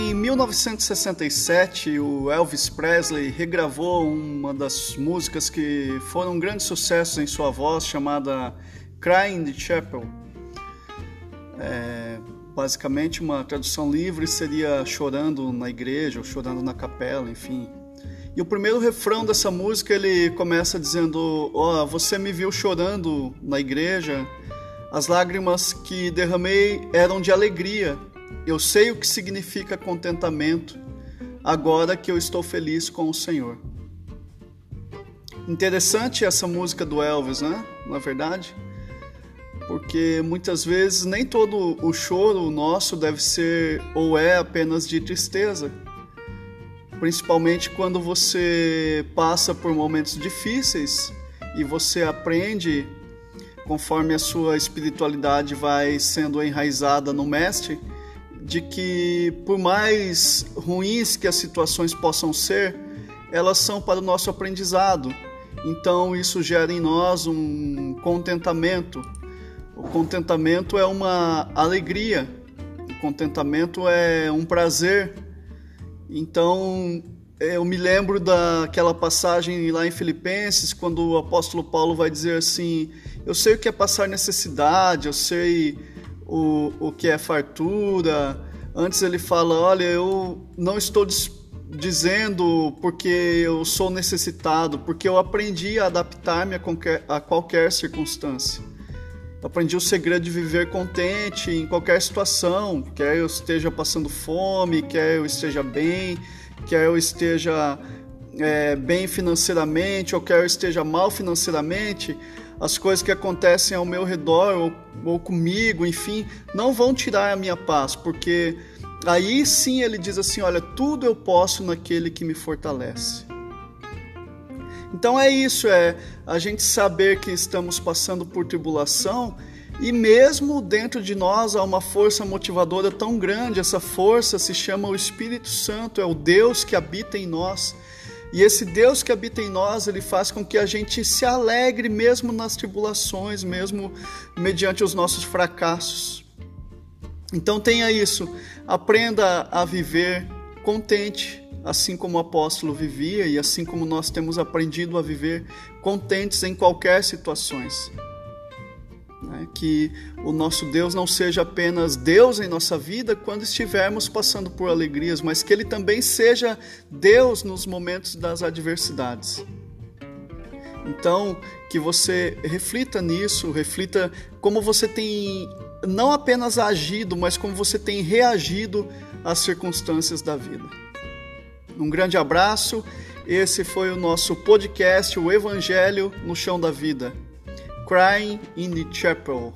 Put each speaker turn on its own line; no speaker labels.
1967, o Elvis Presley regravou uma das músicas que foram um grande sucesso em sua voz, chamada Crying in the Chapel. É, basicamente, uma tradução livre seria chorando na igreja ou chorando na capela, enfim. E o primeiro refrão dessa música ele começa dizendo: Ó, oh, você me viu chorando na igreja, as lágrimas que derramei eram de alegria eu sei o que significa contentamento agora que eu estou feliz com o Senhor. Interessante essa música do Elvis, né? Na verdade, porque muitas vezes nem todo o choro nosso deve ser ou é apenas de tristeza. Principalmente quando você passa por momentos difíceis e você aprende, conforme a sua espiritualidade vai sendo enraizada no Mestre, de que, por mais ruins que as situações possam ser, elas são para o nosso aprendizado. Então, isso gera em nós um contentamento. O contentamento é uma alegria, o contentamento é um prazer. Então, eu me lembro daquela passagem lá em Filipenses, quando o apóstolo Paulo vai dizer assim: Eu sei o que é passar necessidade, eu sei o, o que é fartura. Antes ele fala: Olha, eu não estou dizendo porque eu sou necessitado, porque eu aprendi a adaptar-me a qualquer, a qualquer circunstância. aprendi o segredo de viver contente em qualquer situação, quer eu esteja passando fome, quer eu esteja bem, quer eu esteja é, bem financeiramente ou quer eu esteja mal financeiramente as coisas que acontecem ao meu redor ou, ou comigo, enfim, não vão tirar a minha paz, porque aí sim ele diz assim: olha, tudo eu posso naquele que me fortalece. Então é isso, é a gente saber que estamos passando por tribulação e mesmo dentro de nós há uma força motivadora tão grande, essa força se chama o Espírito Santo, é o Deus que habita em nós. E esse Deus que habita em nós, ele faz com que a gente se alegre mesmo nas tribulações, mesmo mediante os nossos fracassos. Então tenha isso, aprenda a viver contente, assim como o apóstolo vivia e assim como nós temos aprendido a viver contentes em qualquer situações. Que o nosso Deus não seja apenas Deus em nossa vida quando estivermos passando por alegrias, mas que Ele também seja Deus nos momentos das adversidades. Então, que você reflita nisso, reflita como você tem não apenas agido, mas como você tem reagido às circunstâncias da vida. Um grande abraço. Esse foi o nosso podcast, o Evangelho no Chão da Vida. Crying in the Chapel.